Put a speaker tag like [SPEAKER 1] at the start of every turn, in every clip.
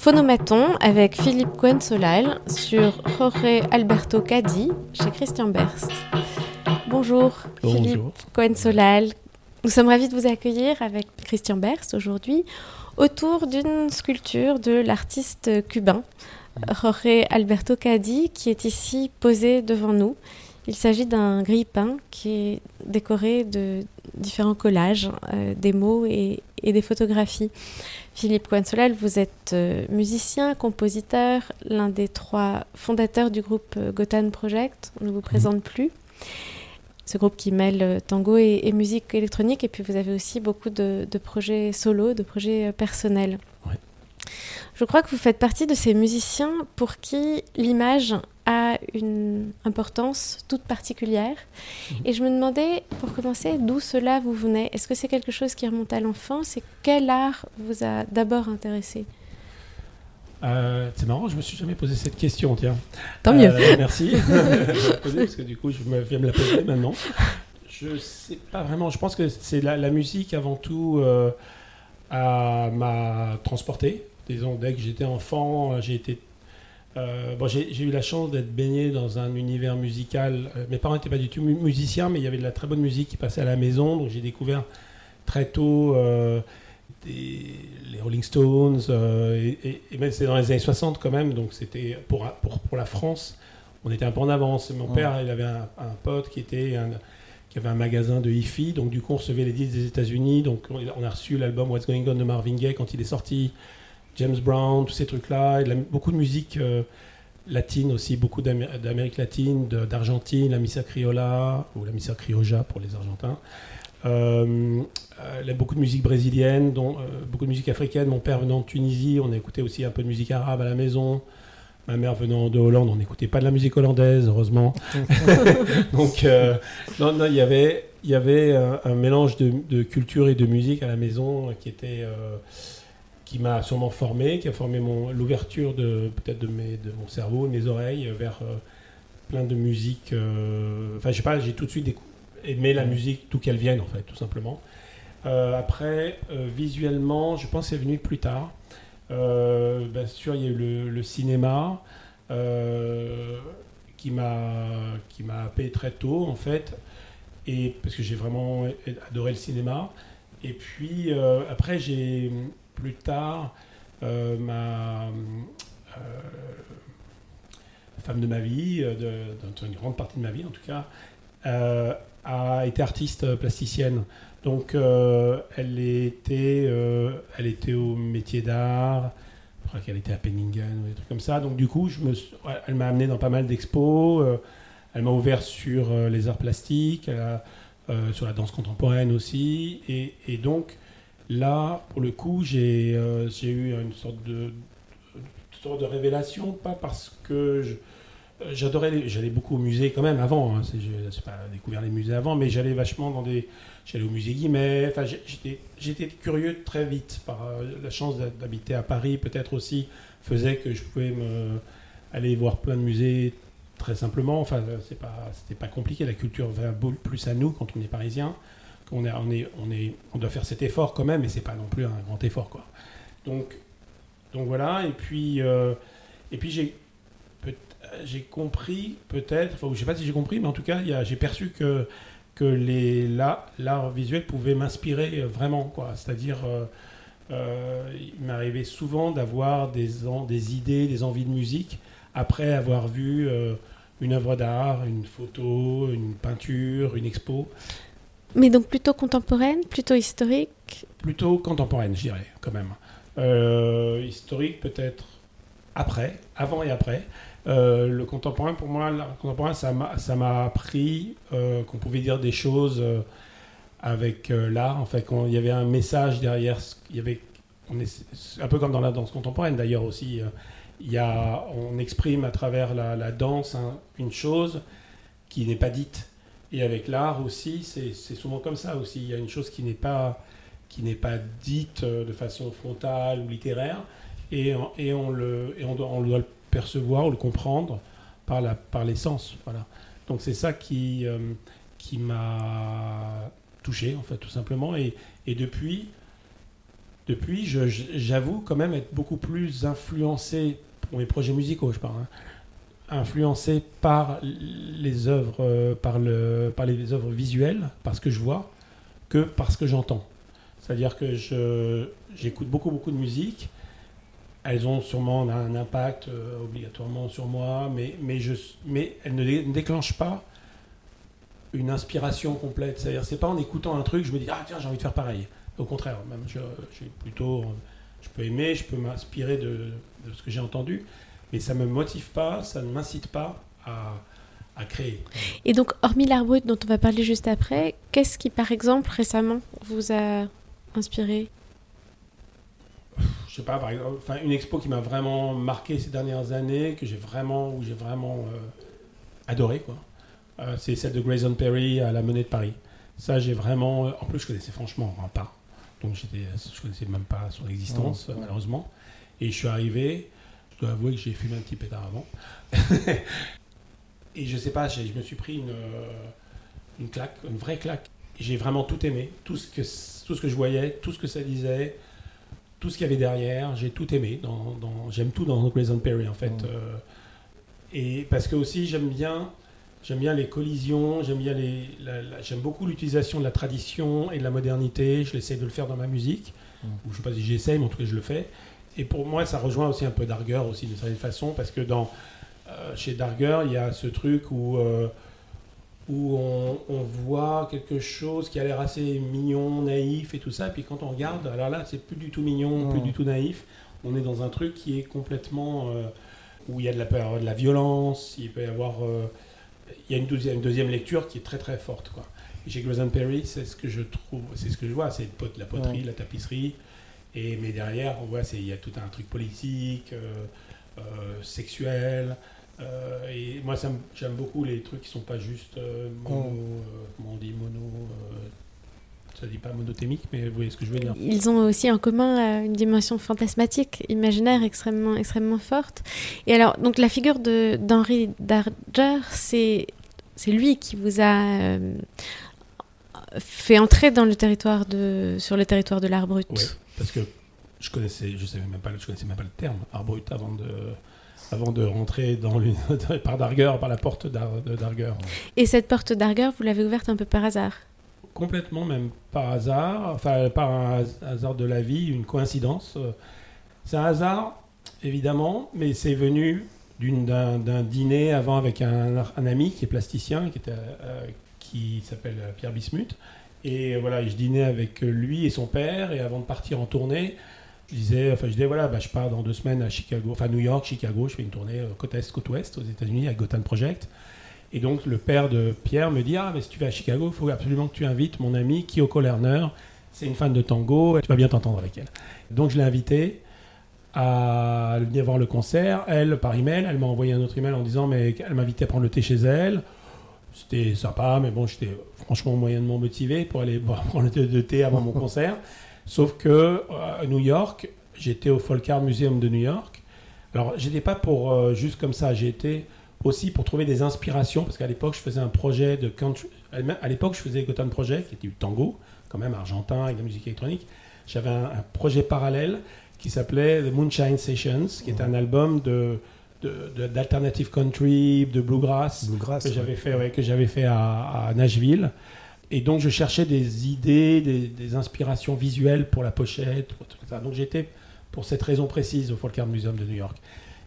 [SPEAKER 1] Phonomaton avec Philippe Cohen-Solal sur Jorge Alberto Cadi chez Christian Berst. Bonjour, Philippe Cohen-Solal. Nous sommes ravis de vous accueillir avec Christian Berst aujourd'hui autour d'une sculpture de l'artiste cubain Jorge Alberto Cadi qui est ici posé devant nous. Il s'agit d'un grille-pain qui est décoré de différents collages, euh, des mots et, des photographies. Philippe Cohen-Solal, vous êtes euh, musicien, compositeur, l'un des trois fondateurs du groupe euh, Gotan Project. On ne vous mhm. présente plus. Ce groupe qui mêle tango et, musique électronique. Et puis vous avez aussi beaucoup de, projets solo, de projets personnels. Je crois que vous faites partie de ces musiciens pour qui l'image a une importance toute particulière. Mhm. Et je me demandais, pour commencer, d'où cela vous venait? Est-ce que c'est quelque chose qui remonte à l'enfance? Et quel art vous a d'abord intéressé?
[SPEAKER 2] Euh, c'est marrant, je me suis jamais posé cette question, tiens.
[SPEAKER 1] Tant mieux.
[SPEAKER 2] Euh, merci. parce que du coup, je me viens me la poser maintenant. Je sais pas vraiment. Je pense que c'est la, musique avant tout euh, m'a transporté disons, dès que j'étais enfant, euh, j'ai été. Euh, bon, j'ai eu la chance d'être baigné dans un univers musical. Euh, mes parents n'étaient pas du tout musiciens, mais il y avait de la très bonne musique qui passait à la maison. Donc j'ai découvert très tôt les Rolling Stones. et, même c'était dans les années 60 quand même. Donc c'était pour, pour, pour, la France, on était un peu en avance. Mon père, il avait un, pote qui était qui avait un magasin de hi-fi, donc du coup on recevait les disques des États-Unis, donc on a reçu l'album What's Going On de Marvin Gaye quand il est sorti, James Brown, tous ces trucs-là, beaucoup de musique euh, latine aussi, beaucoup d'Amérique latine, d'Argentine, la missa criolla, ou la missa crioja pour les Argentins. Euh, euh beaucoup de musique brésilienne, dont, beaucoup de musique africaine. Mon père venant de Tunisie, on écoutait aussi un peu de musique arabe à la maison. Ma mère venant de Hollande, on n'écoutait pas de la musique hollandaise, heureusement. Donc, non, non, il y avait, il y avait un, mélange de, de, culture et de musique à la maison qui était qui m'a sûrement formé, qui a formé l'ouverture de peut-être de, de mon cerveau, de mes oreilles vers euh, plein de musique. Euh, enfin, je sais pas, j'ai tout de suite aimé la musique, tout qu'elle vienne en fait, tout simplement. Euh, après, visuellement, je pense que c'est venu plus tard. bien sûr, il y a eu le, cinéma qui m'a qui m'a happé très tôt en fait, et parce que j'ai vraiment adoré le cinéma. Et puis après, j'ai plus tard, euh, ma euh, femme de ma vie, euh, de, une grande partie de ma vie en tout cas, a été artiste plasticienne. Donc elle, était, elle était au métier d'art, je crois qu'elle était à Penningen ou des trucs comme ça. Donc du coup, je me, elle m'a amené dans pas mal d'expos, elle m'a ouvert sur les arts plastiques, sur la danse contemporaine aussi. Et, et donc, Là, pour le coup, j'ai euh, eu une sorte de, de révélation, pas parce que euh, j'adorais, j'allais beaucoup au musée quand même avant, hein, j'ai pas découvert les musées avant, mais j'allais vachement dans des, j'allais au musée Guimet, j'étais curieux très vite, par euh, la chance d'habiter à Paris peut-être aussi, faisait que je pouvais me, aller voir plein de musées très simplement, enfin c'était pas, pas compliqué, la culture va plus à nous quand on est parisien on, doit faire cet effort quand même, mais c'est pas non plus un grand effort. Quoi. Donc, donc voilà, et puis, euh, j'ai, compris peut-être, enfin, je sais pas si j'ai compris, mais en tout cas, j'ai perçu que, l'art visuel pouvait m'inspirer vraiment. C'est-à-dire, euh, euh, il m'arrivait souvent d'avoir des, des idées, des envies de musique après avoir vu une œuvre d'art, une photo, une peinture, une expo.
[SPEAKER 1] Mais donc plutôt contemporaine, plutôt historique
[SPEAKER 2] Plutôt contemporaine, je dirais, quand même. Euh, historique peut-être après, avant et après. Euh, le contemporain, pour moi, le contemporain, ça m'a appris euh, qu'on pouvait dire des choses avec l'art. En fait, il y avait un message derrière. Il y avait, un peu comme dans la danse contemporaine d'ailleurs aussi. il y a, on exprime à travers la, danse une chose qui n'est pas dite et avec l'art aussi, c'est souvent comme ça aussi. Il y a une chose qui n'est pas, qui pas dite euh, de façon frontale ou littéraire, et, et, on, le, et on, doit, on doit le percevoir ou le comprendre par la par l'essence. Voilà. Donc c'est ça qui, euh, qui m'a touché, en fait, tout simplement. Et, et depuis, depuis, j'avoue quand même être beaucoup plus influencé, pour mes projets musicaux, je parle, hein, influencé par les œuvres, euh, par, le, par les œuvres visuelles, par ce que je vois, que par ce que j'entends. C'est-à-dire que j'écoute beaucoup, beaucoup de musique. Elles ont sûrement un impact euh, obligatoirement sur moi, mais, mais, je, mais elles ne, déclenchent pas une inspiration complète. C'est-à-dire, c'est pas en écoutant un truc, je me dis, ah tiens, j'ai envie de faire pareil. Au contraire, même, je, plutôt, je peux aimer, je peux m'inspirer de, de, ce que j'ai entendu, mais ça ne me motive pas, ça ne m'incite pas à, à, créer.
[SPEAKER 1] Et donc, hormis l'art brut dont on va parler juste après, qu'est-ce qui, par exemple, récemment, vous a inspiré?
[SPEAKER 2] Je sais pas, par exemple, enfin, une expo qui m'a vraiment marqué ces dernières années, que j'ai vraiment, où j'ai vraiment euh, adoré, quoi. Euh, c'est celle de Grayson Perry à la Monnaie de Paris. Ça, j'ai vraiment, en plus, je connaissais franchement pas, donc j'étais, je connaissais même pas son existence, malheureusement. Et je suis arrivé, je dois avouer que j'ai fumé un petit pétard avant. et je sais pas, je me suis pris une, une claque, une vraie claque. J'ai vraiment tout aimé, tout ce, que, tout ce que je voyais, tout ce que ça disait, tout ce qu'il y avait derrière, j'ai tout aimé. Dans, j'aime tout dans Grayson Perry en fait. Euh, et parce que aussi j'aime bien, j'aime bien les collisions, j'aime bien les, j'aime beaucoup l'utilisation de la tradition et de la modernité. Je l'essaie de le faire dans ma musique. Ou je sais pas si j'essaye, mais en tout cas je le fais. Et pour moi, ça rejoint aussi un peu Darger aussi d'une certaine façon, parce que dans, euh, chez Darger, il y a ce truc où, euh, où on, voit quelque chose qui a l'air assez mignon, naïf et tout ça, et puis quand on regarde, alors là, c'est plus du tout mignon, plus du tout naïf. On est dans un truc qui est complètement euh, où il y a de la, de la violence, il peut y avoir, il y a une deuxième, une deuxième lecture qui est très très forte, quoi. Et chez Grayson Perry, c'est ce que je trouve, c'est ce que je vois, c'est la poterie, la tapisserie. Et, mais derrière, on voit, il y a tout un truc politique, euh, euh, sexuel. Euh, et moi, j'aime beaucoup les trucs qui sont pas juste mono, comment on dit, mono. ça dit pas monothémique, mais vous voyez ce que je veux dire.
[SPEAKER 1] Ils ont aussi en commun une dimension fantasmatique, imaginaire extrêmement, extrêmement forte. Et alors, donc la figure d'Henri Darger, c'est c'est lui qui vous a fait entrer dans le territoire de, sur le territoire de l'art brut.
[SPEAKER 2] Oui, parce que je connaissais, je savais même pas, je connaissais même pas le terme art brut avant de, avant de rentrer dans par Darger, par la porte de.
[SPEAKER 1] Et cette porte Darger, vous l'avez ouverte un peu par hasard?
[SPEAKER 2] Complètement, même par hasard, enfin par un hasard de la vie, une coïncidence. C'est un hasard, évidemment, mais c'est venu d'un dîner avant avec un, un, ami qui est plasticien, qui était, euh, qui s'appelle Pierre Bismuth. Et voilà, je dînais avec lui et son père. Et avant de partir en tournée, je disais, enfin, je disais, voilà, bah, je pars dans deux semaines à Chicago, enfin New York, Chicago. Je fais une tournée euh, côte est, côte ouest aux États-Unis avec Gotham Project. Et donc le père de Pierre me dit, ah, mais si tu vas à Chicago, il faut absolument que tu invites mon amie Kyoko Lerner. C'est une fan de tango. Tu vas bien t'entendre avec elle. Donc je l'ai invitée à venir voir le concert. Elle, par email, elle m'a envoyé un autre email en disant, mais elle m'invitait à prendre le thé chez elle. C'était sympa, mais bon, j'étais franchement moyennement motivé pour aller boire, prendre le thé avant mon concert. Sauf que euh, à New York, j'étais au Folk Art Museum de New York. Alors, j'étais pas pour euh, juste comme ça, été aussi pour trouver des inspirations, parce qu'à l'époque, je faisais un projet de country. À l'époque, je faisais Gotham Project, qui était du tango, quand même argentin, avec de la musique électronique. J'avais un, un, projet parallèle qui s'appelait The Moonshine Sessions, qui était un album de d'alternative country, de bluegrass, que j'avais fait, que j'avais fait à, Nashville. Et donc je cherchais des idées, des, inspirations visuelles pour la pochette. Tout ça. Donc j'étais pour cette raison précise au Folk Art Museum de New York.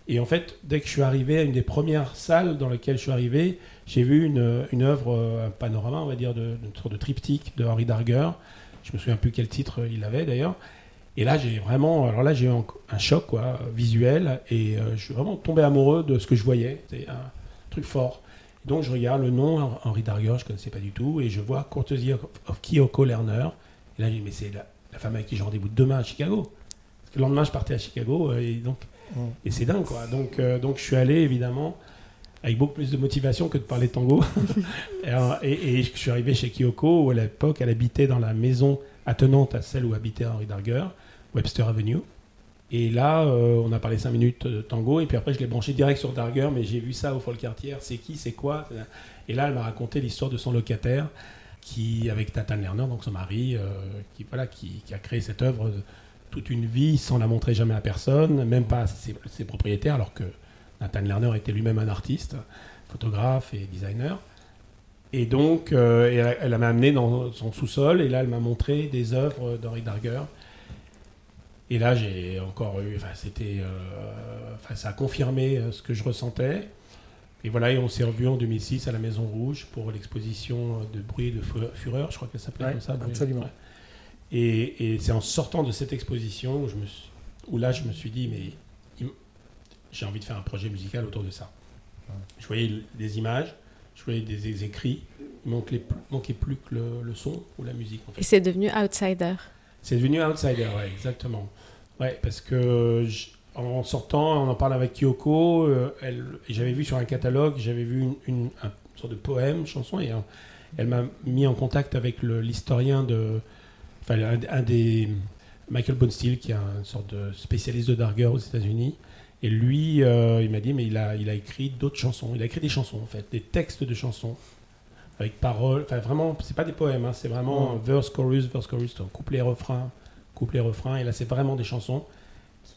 [SPEAKER 2] Et en fait, dès que je suis arrivé à une des premières salles dans lesquelles je suis arrivé, j'ai vu une, une œuvre, un panorama, on va dire, de, une sorte de triptyque de Henri Darger. Je me souviens plus quel titre il avait d'ailleurs. Et là, j'ai vraiment, alors là, j'ai eu un, choc quoi, visuel et euh, je suis vraiment tombé amoureux de ce que je voyais. C'est un truc fort. Donc, je regarde le nom, Henri Darger, je ne connaissais pas du tout, et je vois Courtesy of, Kyoko Lerner. Et là, je dis, mais c'est la, femme avec qui j'ai rendez-vous demain à Chicago. Parce que le lendemain, je partais à Chicago, euh, et donc, et c'est dingue, quoi. Donc, euh, donc, je suis allé, évidemment, avec beaucoup plus de motivation que de parler tango. et, et, je suis arrivé chez Kyoko, où à l'époque, elle habitait dans la maison attenante à celle où habitait Henri Darger. Webster Avenue. Et là, euh, on a parlé 5 minutes de tango, et puis après, je l'ai branché direct sur Darger, mais j'ai vu ça au Folk Quartier. C'est qui, c'est quoi? Et là, elle m'a raconté l'histoire de son locataire, qui, avec Tatan Lerner, donc son mari, euh, qui, voilà, qui, a créé cette œuvre toute une vie sans la montrer jamais à personne, même pas à ses, propriétaires, alors que Nathan Lerner était lui-même un artiste, photographe et designer. Et donc, elle, elle m'a amené dans son sous-sol, et là, elle m'a montré des œuvres d'Henri Darger. Et là, j'ai encore eu, enfin, c'était, ça a confirmé ce que je ressentais. Et voilà, et on s'est revu en 2006 à la Maison Rouge pour l'exposition de bruit de fureur, je crois qu'elle s'appelait comme ça.
[SPEAKER 3] Absolument.
[SPEAKER 2] Et, c'est en sortant de cette exposition où, je me où là, je me suis dit, mais j'ai envie de faire un projet musical autour de ça. Je voyais des images, je voyais des, écrits, il manquait, manquait plus que le, son ou la musique.
[SPEAKER 1] Et c'est devenu Outsider.
[SPEAKER 2] C'est devenu Outsider, ouais, exactement. Ouais, parce que en sortant, on en parle avec Kyoko. Euh, j'avais vu sur un catalogue, j'avais vu une, sorte de poème, chanson, et elle m'a mis en contact avec l'historien de, enfin un, des Michael Bonesteel, qui est une sorte de spécialiste de Darger aux États-Unis. Et lui, euh, il m'a dit, mais il a, il a écrit d'autres chansons. Il a écrit des chansons en fait, des textes de chansons avec paroles. Enfin vraiment, c'est pas des poèmes, hein, c'est vraiment verse chorus, verse chorus, couplet refrain, couplet refrain. Et là, c'est vraiment des chansons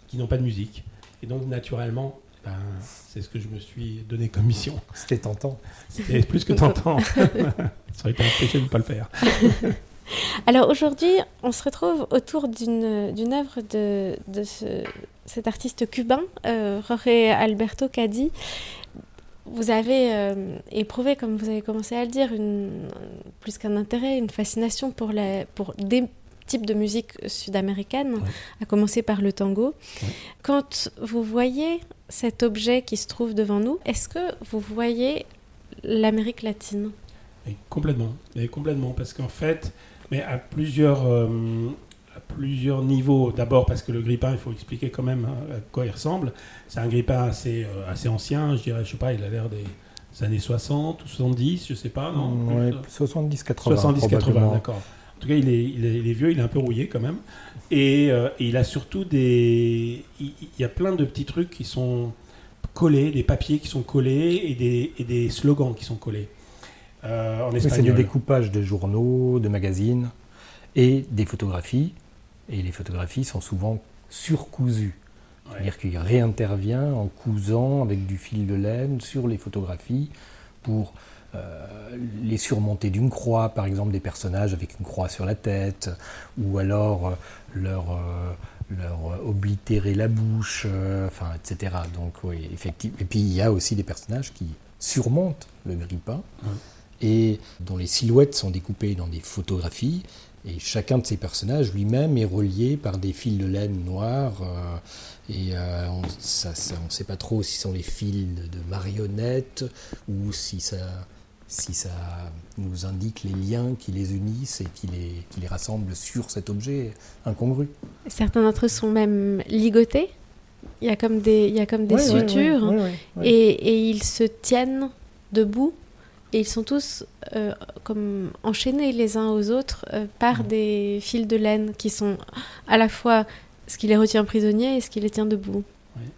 [SPEAKER 2] qui n'ont pas de musique. Et donc, naturellement, ben, c'est ce que je me suis donné comme mission.
[SPEAKER 3] C'était tentant.
[SPEAKER 2] C'était plus que tentant. Ça aurait été un péché de ne pas le faire.
[SPEAKER 1] Alors aujourd'hui, on se retrouve autour d'une œuvre de, de ce, cet artiste cubain, euh, Jorge Alberto Cadi. Vous avez euh, éprouvé, comme vous avez commencé à le dire, une, plus qu'un intérêt, une fascination pour, la, pour des type de musique sud-américaine, à commencer par le tango. Quand vous voyez cet objet qui se trouve devant nous, est-ce que vous voyez l'Amérique latine?
[SPEAKER 2] Complètement, et complètement, parce qu'en fait, mais à plusieurs, euh, plusieurs niveaux. D'abord parce que le grippin, il faut expliquer quand même hein, à quoi il ressemble. C'est un grippin assez, euh, assez ancien, je dirais, je sais pas, il a l'air des années 60 ou 70, je sais pas,
[SPEAKER 3] non 70-80.
[SPEAKER 2] 70-80, d'accord. En tout cas, il est, il est, vieux, il est un peu rouillé quand même. Et, euh, il a surtout des. Il, y a plein de petits trucs qui sont collés, des papiers qui sont collés et des, et des slogans qui sont collés.
[SPEAKER 3] Euh, en espagnol. C'est du découpage de journaux, de magazines et des photographies. Et les photographies sont souvent surcousues. C'est-à-dire qu'il réintervient en cousant avec du fil de laine sur les photographies pour euh, les surmonter d'une croix, par exemple des personnages avec une croix sur la tête, ou alors euh, leur, euh, leur oblitérer la bouche, enfin, etc. Donc, oui, effectivement. Et puis, il y a aussi des personnages qui surmontent le grippin et dont les silhouettes sont découpées dans des photographies. Et chacun de ces personnages lui-même est relié par des fils de laine noirs. et on ne sait pas trop si ce sont les fils de marionnettes ou si ça si ça nous indique les liens qui les unissent et qui les, qui les rassemblent sur cet objet incongru.
[SPEAKER 1] Certains d'entre eux sont même ligotés. Il y a comme des, il y a comme des sutures et, et, ils se tiennent debout et ils sont tous euh, comme enchaînés les uns aux autres euh, par des fils de laine qui sont à la fois ce qui les retient prisonniers et ce qui les tient debout.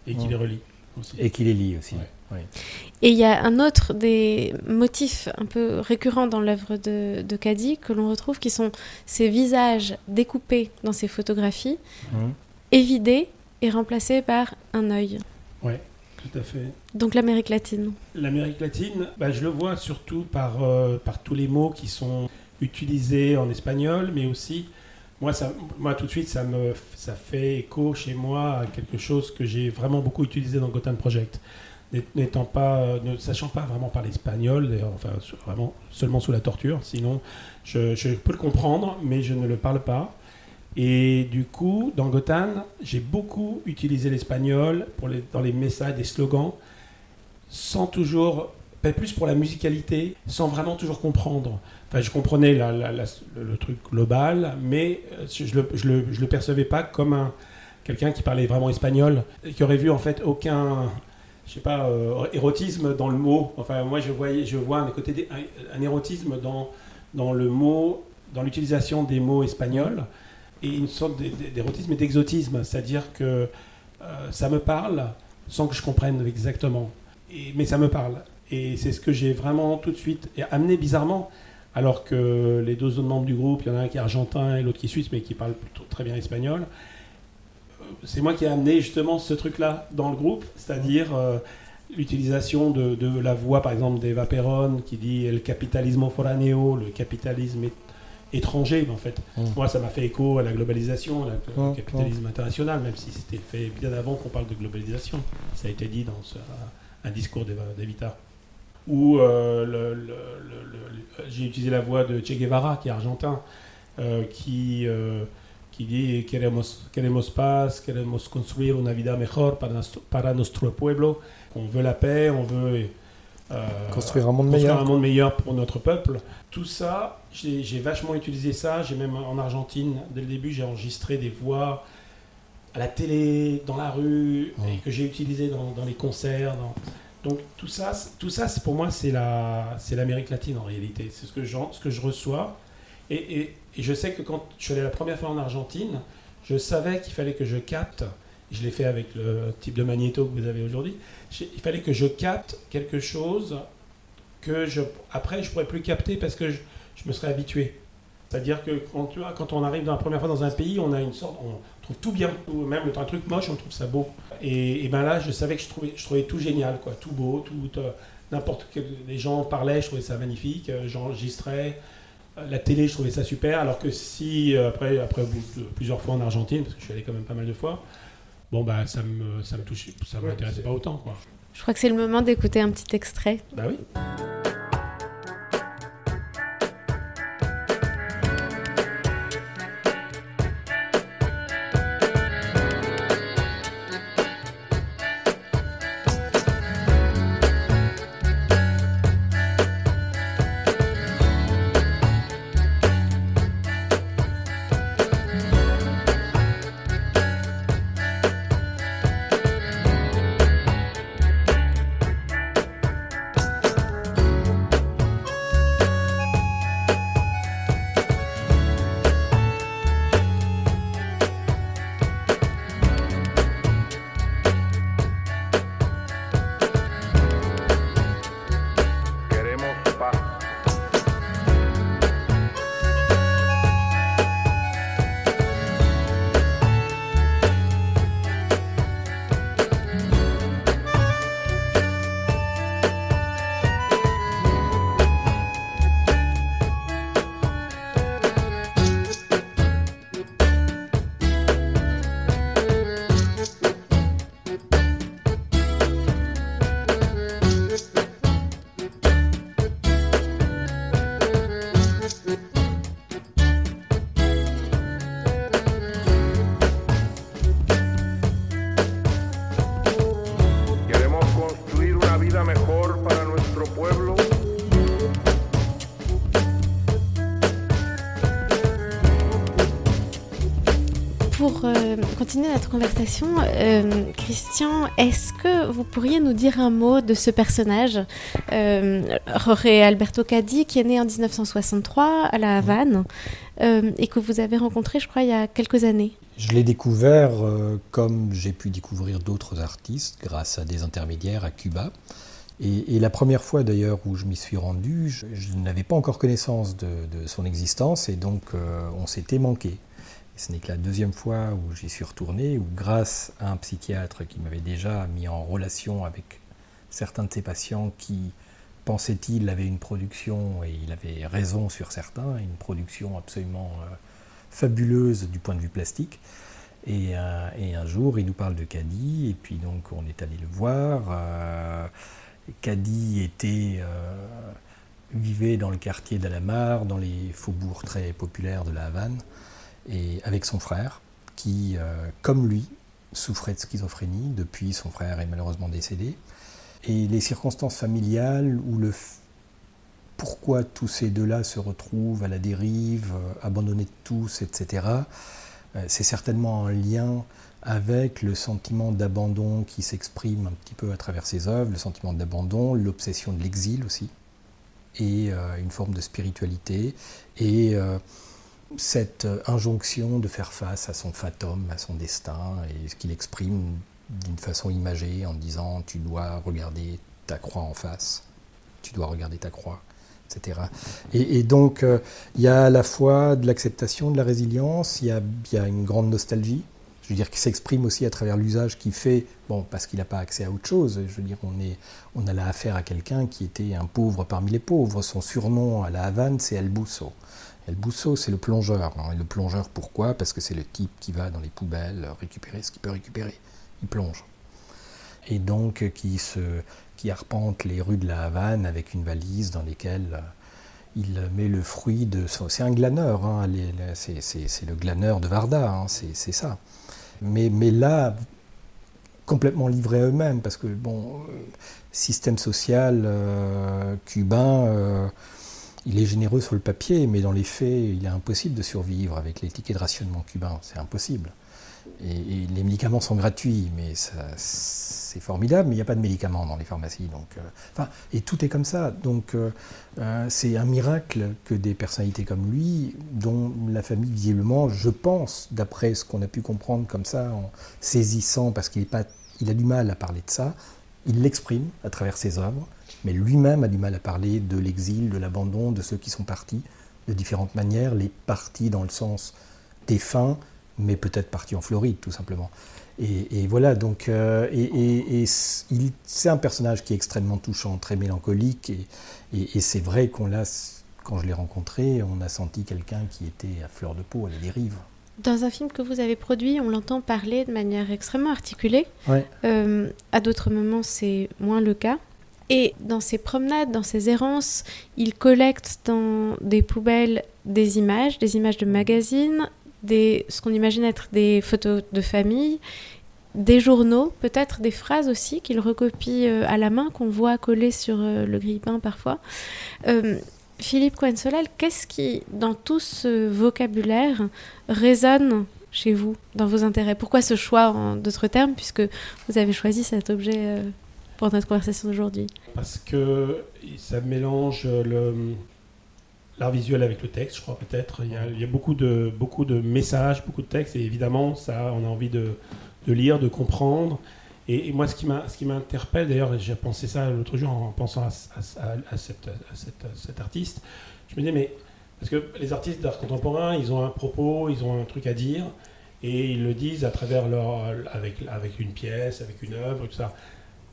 [SPEAKER 2] et qui les relie aussi.
[SPEAKER 3] Et qui les lie aussi.
[SPEAKER 1] Et il y a un autre des motifs un peu récurrents dans l'œuvre de, de Cady que l'on retrouve, qui sont ces visages découpés dans ces photographies, mmh. évidés et remplacés par un œil.
[SPEAKER 2] Oui, tout à fait.
[SPEAKER 1] Donc l'Amérique latine.
[SPEAKER 2] L'Amérique latine, bah, je le vois surtout par, euh, par tous les mots qui sont utilisés en espagnol, mais aussi, moi, ça, moi tout de suite, ça, me, ça fait écho chez moi à quelque chose que j'ai vraiment beaucoup utilisé dans Gotham Project n'étant pas, ne sachant pas vraiment parler espagnol, enfin vraiment seulement sous la torture, sinon je, peux le comprendre, mais je ne le parle pas. Et du coup, dans Gotham, j'ai beaucoup utilisé l'espagnol dans les messages, des slogans, sans toujours, plus pour la musicalité, sans vraiment toujours comprendre. Enfin, je comprenais le, truc global, mais euh, je le, je le, percevais pas comme un quelqu'un qui parlait vraiment espagnol, qui aurait vu en fait aucun je sais pas, euh, érotisme dans le mot. Enfin, moi, je, vois un, côté un, érotisme dans le mot, dans l'utilisation des mots espagnols, et une sorte d'érotisme et d'exotisme. C'est-à-dire que euh, ça me parle sans que je comprenne exactement. Mais ça me parle. Et c'est ce que j'ai vraiment tout de suite amené bizarrement, alors que les deux autres membres du groupe, il y en a un qui est argentin et l'autre qui est suisse, mais qui parle plutôt très bien espagnol. c'est moi qui ai amené justement ce truc-là dans le groupe, c'est-à-dire l'utilisation de, de, la voix, par exemple, d'Eva Perron, qui dit le capitalisme foraneo, le capitalisme étranger, en fait. Mmh. Moi, ça m'a fait écho à la globalisation, au mmh. capitalisme international, même si c'était fait bien avant qu'on parle de globalisation. Ça a été dit dans un discours d'Evita. Ou euh, j'ai utilisé la voix de Che Guevara, qui est argentin, euh, qui, euh, qui dit queremos, queremos paz, queremos construir una vida mejor para, para nuestro pueblo. On veut la paix, on veut
[SPEAKER 3] construire un monde meilleur.
[SPEAKER 2] un monde meilleur pour notre peuple. Tout ça, j'ai vachement utilisé ça. J'ai même en Argentine, dès le début, j'ai enregistré des voix à la télé, dans la rue, et que j'ai utilisé dans, dans, les concerts. Donc tout ça, tout ça, pour moi, c'est la, c'est l'Amérique latine en réalité. C'est ce que je, ce que je reçois. Et, et, et, je sais que quand je suis allé la première fois en Argentine, je savais qu'il fallait que je capte je l'ai fait avec le type de magnéto que vous avez aujourd'hui, il fallait que je capte quelque chose que je, après je pourrais plus capter parce que je, me serais habitué. C'est-à-dire que quand, tu quand on arrive dans la première fois dans un pays, on a une sorte, on trouve tout bien, même un truc moche, on trouve ça beau. Et, ben là, je savais que je trouvais, je trouvais tout génial, quoi, tout beau, tout euh, n'importe quel, les gens parlaient, je trouvais ça magnifique, euh, j'enregistrais. Euh, la télé, je trouvais ça super, alors que si, après, après plusieurs fois en Argentine, parce que je suis allé quand même pas mal de fois, bon, bah, ça me, ça me touche, ça m'intéressait pas autant, quoi.
[SPEAKER 1] Je crois que c'est le moment d'écouter un petit extrait.
[SPEAKER 2] Bah oui.
[SPEAKER 1] Continuer notre conversation, euh, Christian, est-ce que vous pourriez nous dire un mot de ce personnage, euh, Jorge Alberto Cadi, qui est né en 1963 à La Havane euh, et que vous avez rencontré, je crois, il y a quelques années
[SPEAKER 3] Je l'ai découvert comme j'ai pu découvrir d'autres artistes grâce à des intermédiaires à Cuba. Et, la première fois d'ailleurs où je m'y suis rendu, je, n'avais pas encore connaissance de, son existence et donc on s'était manqué. Ce n'est que la deuxième fois où j'y suis retourné, où grâce à un psychiatre qui m'avait déjà mis en relation avec certains de ses patients qui, pensait-il, avaient une production, et il avait raison sur certains, une production absolument euh, fabuleuse du point de vue plastique. Et, euh, un jour, il nous parle de Caddy, et puis donc on est allé le voir. Euh, Caddy était, vivait dans le quartier d'Alamar, dans les faubourgs très populaires de la Havane et avec son frère, qui, euh, comme lui, souffrait de schizophrénie depuis son frère est malheureusement décédé. Et les circonstances familiales ou le pourquoi tous ces deux-là se retrouvent à la dérive, euh, abandonnés de tous, etc., euh, c'est certainement un lien avec le sentiment d'abandon qui s'exprime un petit peu à travers ses œuvres, le sentiment d'abandon, l'obsession de l'exil aussi, et une forme de spiritualité, et cette euh, injonction de faire face à son fatum, à son destin, et ce qu'il exprime d'une façon imagée en disant tu dois regarder ta croix en face, tu dois regarder ta croix, etc. Et, donc euh, il y a à la fois de l'acceptation, de la résilience, il y a, une grande nostalgie. je veux dire, qui s'exprime aussi à travers l'usage qu'il fait, bon, parce qu'il n'a pas accès à autre chose. Je veux dire, on, est, on a là affaire à quelqu'un qui était un pauvre parmi les pauvres. Son surnom à la Havane, c'est El Bousso. El Bousso, c'est le plongeur. Hein. Et le plongeur, pourquoi? Parce que c'est le type qui va dans les poubelles récupérer ce qu'il peut récupérer. Il plonge. Et donc, qui, arpente les rues de la Havane avec une valise dans laquelle il met le fruit de. C'est un glaneur, hein, c'est le glaneur de Varda, hein, c'est ça. Mais, là, complètement livré à eux-mêmes, parce que, bon, euh, système social euh, cubain, euh, il est généreux sur le papier, mais dans les faits, il est impossible de survivre avec les tickets de rationnement cubains, c'est impossible. Et, les médicaments sont gratuits, mais c'est formidable, mais il n'y a pas de médicaments dans les pharmacies. Donc, euh, enfin, et tout est comme ça. Donc euh, euh, c'est un miracle que des personnalités comme lui, dont la famille visiblement, je pense, d'après ce qu'on a pu comprendre comme ça, en saisissant, parce qu'il il a du mal à parler de ça, il l'exprime à travers ses œuvres, mais lui-même a du mal à parler de l'exil, de l'abandon, de ceux qui sont partis de différentes manières, les partis dans le sens défunt, mais peut-être parti en Floride, tout simplement. Et, voilà, donc, euh, et, c'est un personnage qui est extrêmement touchant, très mélancolique, et, c'est vrai qu'on l'a, quand je l'ai rencontré, on a senti quelqu'un qui était à fleur de peau, à la dérive.
[SPEAKER 1] Dans un film que vous avez produit, on l'entend parler de manière extrêmement articulée. Euh, à d'autres moments, c'est moins le cas. Et dans ses promenades, dans ses errances, il collecte dans des poubelles des images, des images de magazines, ce qu'on imagine être des photos de famille, des journaux, peut-être des phrases aussi qu'il recopie euh, à la main, qu'on voit coller sur euh, le grille-pain parfois. Euh, Philippe Cohen-Solal, qu'est-ce qui, dans tout ce vocabulaire, résonne chez vous, dans vos intérêts? Pourquoi ce choix en d'autres termes, puisque vous avez choisi cet objet pour notre conversation d'aujourd'hui
[SPEAKER 2] Parce que ça mélange l'art visuel avec le texte, je crois peut-être. Il, y a, beaucoup, de, beaucoup de messages, beaucoup de textes, et évidemment, ça, on a envie de, lire, de comprendre. Et, moi, ce qui m'interpelle, d'ailleurs, j'ai pensé ça l'autre jour en pensant à, cet artiste, je me disais, mais parce que les artistes d'art contemporain, ils ont un propos, ils ont un truc à dire, et ils le disent à travers leur, avec, avec une pièce, avec une œuvre, tout ça.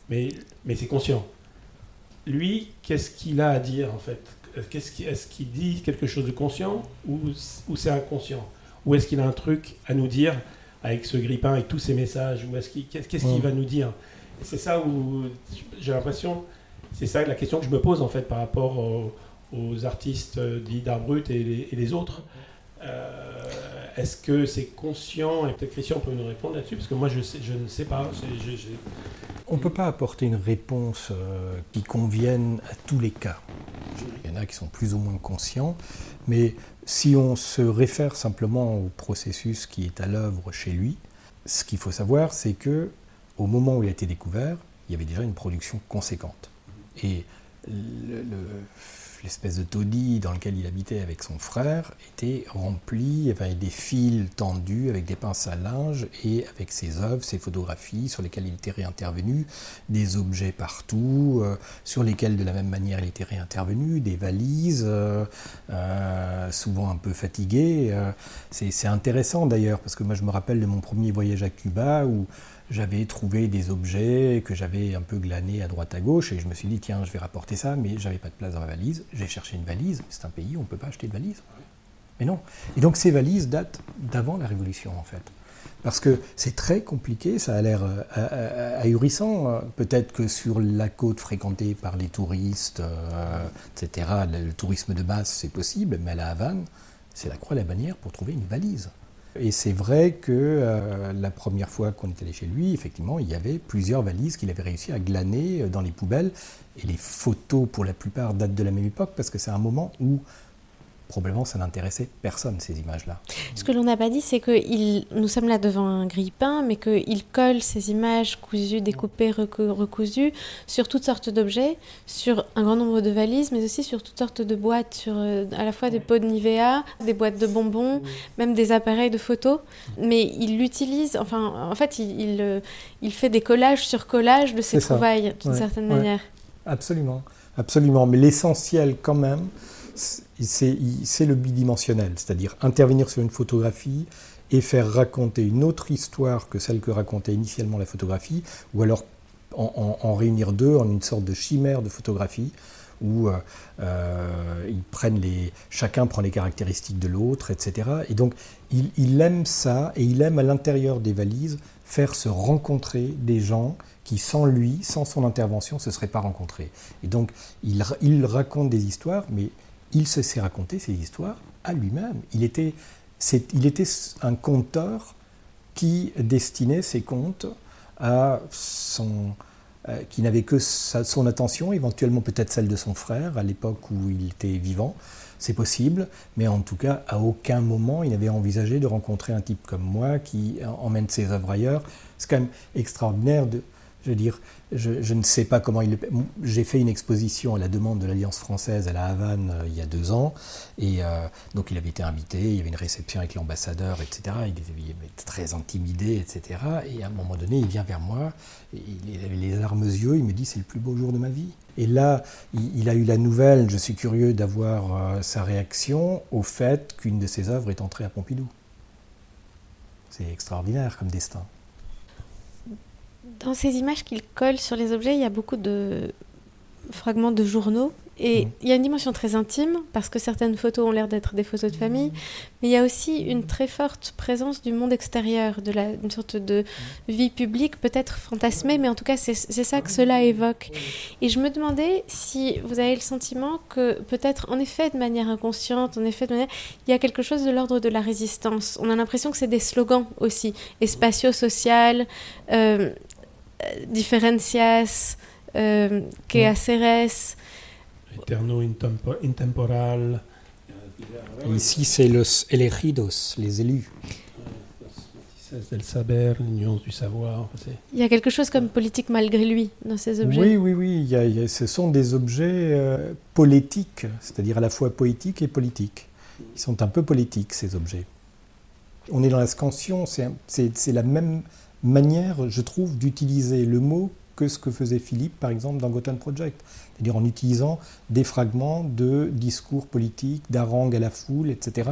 [SPEAKER 2] Mais, mais c'est conscient. Lui, qu'est-ce qu'il a à dire en fait? Est-ce qu'il dit quelque chose de conscient ou, c'est inconscient? Ou est-ce qu'il a un truc à nous dire avec ce grippin, avec tous ces messages? Ou est-ce qu'est-ce qu'il va nous dire? C'est ça où j'ai l'impression, c'est ça la question que je me pose en fait par rapport aux, artistes dits d'art brut et, les autres. Euh, est-ce que c'est conscient Et peut-être Christian peut nous répondre là-dessus, parce que moi je, je ne sais pas.
[SPEAKER 3] On ne peut pas apporter une réponse euh, qui convienne à tous les cas. Il y en a qui sont plus ou moins conscients, mais si on se réfère simplement au processus qui est à l'œuvre chez lui, ce qu'il faut savoir, c'est que au moment où il a été découvert, il y avait déjà une production conséquente. Et le, l'espèce de taudis dans lequel il habitait avec son frère était rempli avec des fils tendus, avec des pinces à linge et avec ses œuvres, ses photographies sur lesquelles il était réintervenu, des objets partout, euh, sur lesquels de la même manière il était réintervenu, des valises, euh, euh, souvent un peu fatiguées. c'est intéressant d'ailleurs parce que moi je me rappelle de mon premier voyage à Cuba où j'avais trouvé des objets que j'avais un peu glanés à droite à gauche et je me suis dit tiens je vais rapporter ça mais j'avais pas de place dans la valise. J'ai cherché une valise c'est un pays où on peut pas acheter de valise. Mais non. Et donc ces valises datent d'avant la révolution en fait. Parce que c'est très compliqué ça a l'air euh, ahurissant peut-être que sur la côte fréquentée par les touristes euh, etc le tourisme de base c'est possible mais à la Havane c'est la croix la bannière pour trouver une valise et c'est vrai que euh, la première fois qu'on est allé chez lui, effectivement, il y avait plusieurs valises qu'il avait réussi à glaner euh, dans les poubelles. Et les photos, pour la plupart, datent de la même époque, parce que c'est un moment où probablement ça n'intéressait personne, ces images-là.
[SPEAKER 1] Ce que l'on n'a pas dit, c'est que nous sommes là devant un grille-pain, mais qu'il colle ces images cousues, découpées, recousues sur toutes sortes d'objets, sur un grand nombre de valises, mais aussi sur toutes sortes de boîtes, sur euh, à la fois des pots de Nivea, des boîtes de bonbons, même des appareils de photos. Mais il l'utilise, enfin, en fait, il, euh, il, fait des collages sur collages de ses trouvailles, d'une certaine manière.
[SPEAKER 3] Absolument, absolument. Mais l'essentiel, quand même, c'est le bidimensionnel, c'est-à-dire intervenir sur une photographie et faire raconter une autre histoire que celle que racontait initialement la photographie, ou alors en, réunir deux en une sorte de chimère de photographie où euh, euh, ils prennent les, chacun prend les caractéristiques de l'autre, etc. Et donc il, aime ça et il aime à l'intérieur des valises faire se rencontrer des gens qui sans lui, sans son intervention, ne se seraient pas rencontrés. Et donc il raconte des histoires, mais il se sait raconter ces histoires à lui-même. Il était, il était un conteur qui destinait ses contes à son, euh, qui n'avait que son attention, éventuellement peut-être celle de son frère à l'époque où il était vivant. C'est possible, mais en tout cas, à aucun moment il n'avait envisagé de rencontrer un type comme moi qui emmène ses œuvres ailleurs. C'est quand même extraordinaire de, je veux dire, je, ne sais pas comment il. J'ai fait une exposition à la demande de l'Alliance française à La Havane euh, il y a deux ans, et euh, donc il avait été invité, il y avait une réception avec l'ambassadeur, etc. Il était, très intimidé, etc. Et à un moment donné, il vient vers moi, il avait les larmes aux yeux, il me dit c'est le plus beau jour de ma vie. Et là, il, a eu la nouvelle, je suis curieux d'avoir euh, sa réaction au fait qu'une de ses œuvres est entrée à Pompidou. C'est extraordinaire comme destin.
[SPEAKER 1] Dans ces images qu'il colle sur les objets, il y a beaucoup de fragments de journaux. Et mm. il y a une dimension très intime, parce que certaines photos ont l'air d'être des photos de famille, mais il y a aussi une très forte présence du monde extérieur, de la, une sorte de vie publique, peut-être fantasmée, mais en tout cas, c'est ça que cela évoque. Et je me demandais si vous avez le sentiment que peut-être, en effet, de manière inconsciente, en effet, il y a quelque chose de l'ordre de la résistance. On a l'impression que c'est des slogans aussi, espatio-social, euh, diferencias, euh, que haceres.
[SPEAKER 2] Eterno intemporal.
[SPEAKER 3] Ici, c'est los elegidos, les élus.
[SPEAKER 2] Del saber, l'union du savoir.
[SPEAKER 1] Il y a quelque chose comme politique malgré lui dans ces objets.
[SPEAKER 3] Oui, oui, oui. Il y a, ce sont des objets euh, politiques, c'est-à-dire à la fois poétiques et politiques. Ils sont un peu politiques, ces objets. On est dans la scansion, c'est la même manière, je trouve, d'utiliser le mot que ce que faisait Philippe, par exemple, dans Gotham Project. C'est-à-dire en utilisant des fragments de discours politiques, d'harangue à la foule, etc.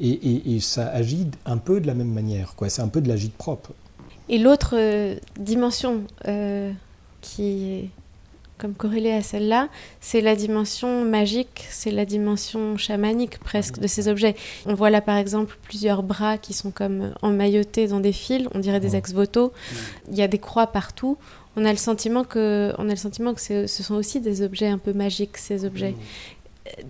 [SPEAKER 3] Et, ça agit un peu de la même manière. C'est un peu de l'agite propre.
[SPEAKER 1] Et l'autre euh, dimension euh, qui comme corrélée à celle-là, c'est la dimension magique, c'est la dimension chamanique presque de ces objets. On voit là par exemple plusieurs bras qui sont comme emmaillotés dans des fils, on dirait des ex-voto. Il y a des croix partout. On a le sentiment que, on a le sentiment que ce sont aussi des objets un peu magiques, ces objets,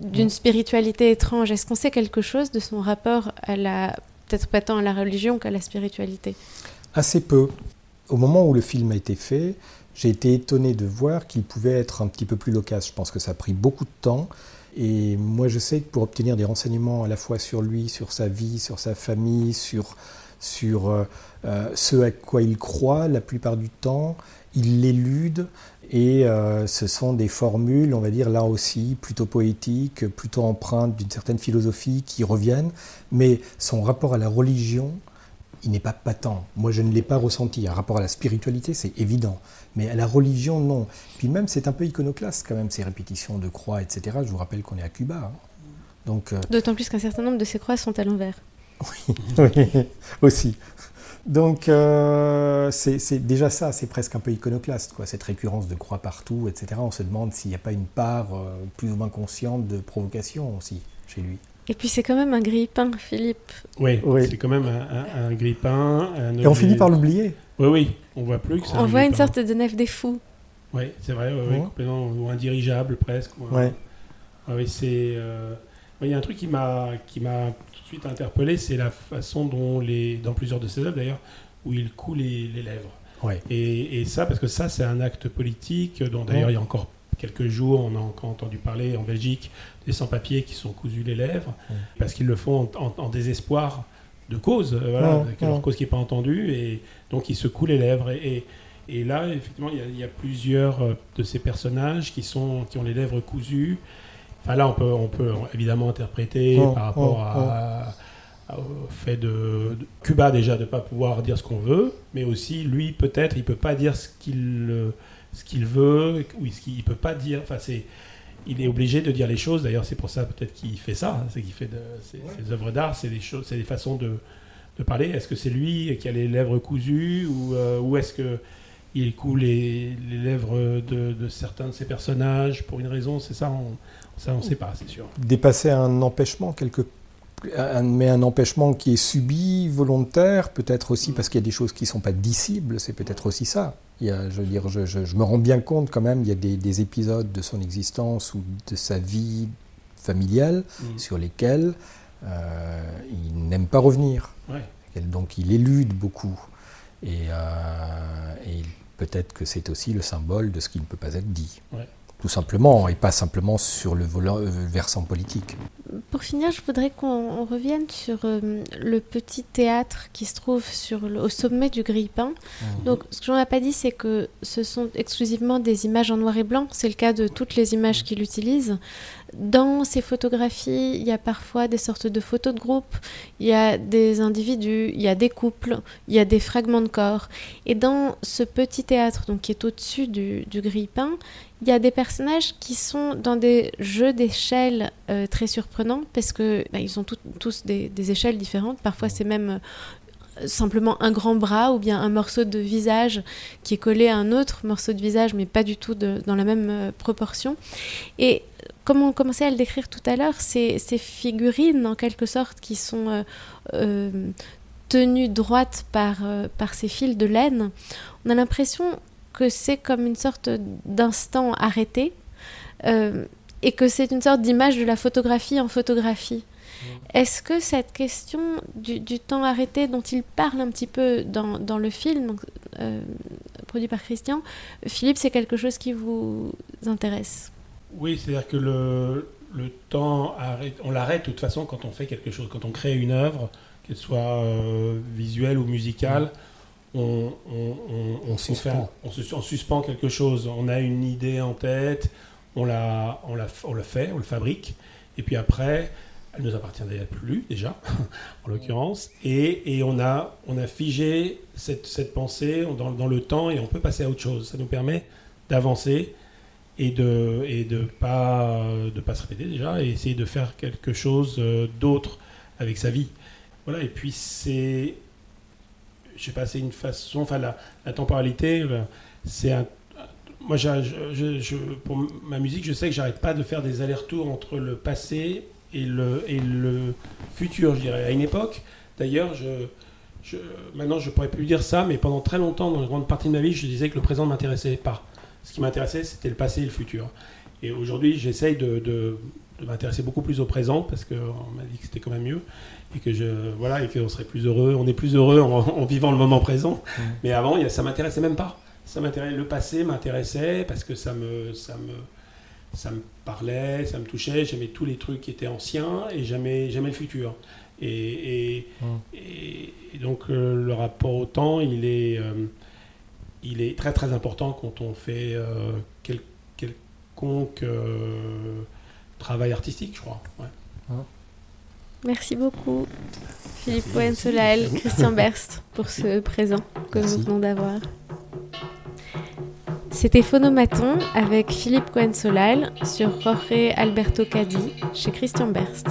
[SPEAKER 1] d'une spiritualité étrange. Est-ce qu'on sait quelque chose de son rapport à la, peut-être pas tant à la religion qu'à la spiritualité?
[SPEAKER 3] Assez peu. Au moment où le film a été fait, j'ai été étonné de voir qu'il pouvait être un petit peu plus loquace. Je pense que ça a pris beaucoup de temps. Et moi, je sais que pour obtenir des renseignements à la fois sur lui, sur sa vie, sur sa famille, sur, sur euh, euh, ce à quoi il croit, la plupart du temps, il l'élude. Et euh, ce sont des formules, on va dire là aussi, plutôt poétiques, plutôt empreintes d'une certaine philosophie qui reviennent. Mais son rapport à la religion, il n'est pas patent. Moi, je ne l'ai pas ressenti. Un rapport à la spiritualité, c'est évident. Mais à la religion, non. Puis même, c'est un peu iconoclaste quand même, ces répétitions de croix, etc. Je vous rappelle qu'on est à Cuba. Hein.
[SPEAKER 1] Donc, euh, D'autant plus qu'un certain nombre de ces croix sont à l'envers.
[SPEAKER 3] Oui, aussi. Donc, euh, c'est déjà ça, c'est presque un peu iconoclaste, quoi, cette récurrence de croix partout, etc. On se demande s'il n'y a pas une part euh, plus ou moins consciente de provocation aussi chez lui.
[SPEAKER 1] Et puis c'est quand même un grille-pain, Philippe.
[SPEAKER 2] Oui, c'est quand même un, un, grille-pain.
[SPEAKER 3] Et on finit par l'oublier.
[SPEAKER 2] Oui, oui, on voit plus que ça.
[SPEAKER 1] On voit une sorte de nef des fous.
[SPEAKER 2] Oui, c'est vrai, complètement, ou indirigeable presque.
[SPEAKER 3] Ouais.
[SPEAKER 2] oui, c'est. Euh, il y a un truc qui m'a qui m'a tout de suite interpellé, c'est la façon dont les dans plusieurs de ses œuvres d'ailleurs où il coule les, les lèvres.
[SPEAKER 3] Ouais.
[SPEAKER 2] Et, et, ça, parce que ça, c'est un acte politique dont d'ailleurs il y a encore quelques jours, on a encore entendu parler en Belgique des sans-papiers qui sont cousus les lèvres, parce qu'ils le font en, désespoir de cause, euh, voilà, leur cause qui n'est pas entendue, et donc ils secouent les lèvres. Et, et, là, effectivement, il y, a, plusieurs euh, de ces personnages qui, sont, qui ont les lèvres cousues. Enfin là, on peut, on peut évidemment interpréter par rapport à, au fait de, Cuba déjà de ne pas pouvoir dire ce qu'on veut, mais aussi lui peut-être il peut pas dire ce qu'il ce qu'il veut, ou ce qu'il peut pas dire. Enfin, c'est, il est obligé de dire les choses. D'ailleurs, c'est pour ça peut-être qu'il fait ça. Hein, c'est qu'il fait de, ses, œuvres d'art, c'est des choses, c'est des façons de, de parler. Est-ce que c'est lui qui a les lèvres cousues ou, ou est-ce que il coule les, les lèvres de, de, certains de ses personnages pour une raison? C'est ça, on, ça on ne sait pas, c'est sûr.
[SPEAKER 4] Dépasser un empêchement quelque mais un empêchement qui est subi, volontaire, peut-être aussi parce qu'il y a des choses qui ne sont pas dissibles, c'est peut-être aussi ça. Il y a, je veux dire, je, je, me rends bien compte quand même, il y a des, des, épisodes de son existence ou de sa vie familiale mm. sur lesquels euh, il n'aime pas revenir. Donc il élude beaucoup. Et, euh, et peut-être que c'est aussi le symbole de ce qui ne peut pas être dit. Ouais tout simplement, et pas simplement sur le euh, versant politique.
[SPEAKER 1] Pour finir, je voudrais qu'on revienne sur euh, le petit théâtre qui se trouve sur au sommet du grille-pain. Mhm. Donc, ce que n'ai pas dit, c'est que ce sont exclusivement des images en noir et blanc. C'est le cas de toutes les images qu'il utilise. Dans ces photographies, il y a parfois des sortes de photos de groupe, il y a des individus, il y a des couples, il y a des fragments de corps. Et dans ce petit théâtre, donc qui est au-dessus du, du grille-pain, il y a des personnages qui sont dans des jeux d'échelle euh, très surprenants parce que bah, ils ont tous des, échelles différentes. Parfois, c'est même euh, simplement un grand bras ou bien un morceau de visage qui est collé à un autre morceau de visage, mais pas du tout dans la même euh, proportion. Et comme on commençait à le décrire tout à l'heure, ces, ces, figurines, en quelque sorte, qui sont tenues droites par, par ces fils de laine, on a l'impression que c'est comme une sorte d'instant arrêté euh, et que c'est une sorte d'image de la photographie en photographie. Mmh. Est-ce que cette question du, temps arrêté dont il parle un petit peu dans, dans le film, euh, produit par Christian, Philippe, c'est quelque chose qui vous intéresse?
[SPEAKER 2] Oui, c'est-à-dire que le, le temps, arrête, on l'arrête de toute façon quand on fait quelque chose, quand on crée une œuvre, qu'elle soit euh, visuelle ou musicale. Mmh on, suspend. suspend quelque chose. On a une idée en tête, on la, on, la, on fait, on le fabrique, et puis après, elle nous appartient plus déjà, en l'occurrence, et, et, on, a, on a figé cette, cette pensée dans, dans, le temps et on peut passer à autre chose. Ça nous permet d'avancer et de et de pas de pas se répéter déjà et essayer de faire quelque chose euh, d'autre avec sa vie. Voilà, et puis c'est je sais pas, c'est une façon, enfin la, la temporalité, euh, c'est un. Moi, je, pour ma musique, je sais que j'arrête pas de faire des allers-retours entre le passé et le, et le futur, je dirais. À une époque, d'ailleurs, je, je, maintenant je pourrais plus dire ça, mais pendant très longtemps, dans une grande partie de ma vie, je disais que le présent ne m'intéressait pas. Ce qui m'intéressait, c'était le passé et le futur. Et aujourd'hui, j'essaye de, de m'intéresser beaucoup plus au présent parce qu'on m'a dit que c'était quand même mieux et que je voilà et qu'on serait plus heureux. On est plus heureux en, vivant le moment présent. Mmh. Mais avant, ça m'intéressait même pas. Ça m'intéressait. Le passé m'intéressait parce que ça me ça me ça me parlait, ça me touchait. J'aimais tous les trucs qui étaient anciens et j'aimais j'aimais le futur. Et, et, mmh. donc euh, le rapport au temps, il est euh, il est très très important quand on fait euh, quel, quelconque travail artistique, je crois. Ouais.
[SPEAKER 1] Merci beaucoup, Philippe Poensolael, Christian Berst, pour ce présent que nous venons d'avoir. C'était Phonomaton avec Philippe Cohen-Solal sur Jorge Alberto Cadi chez Christian Berst.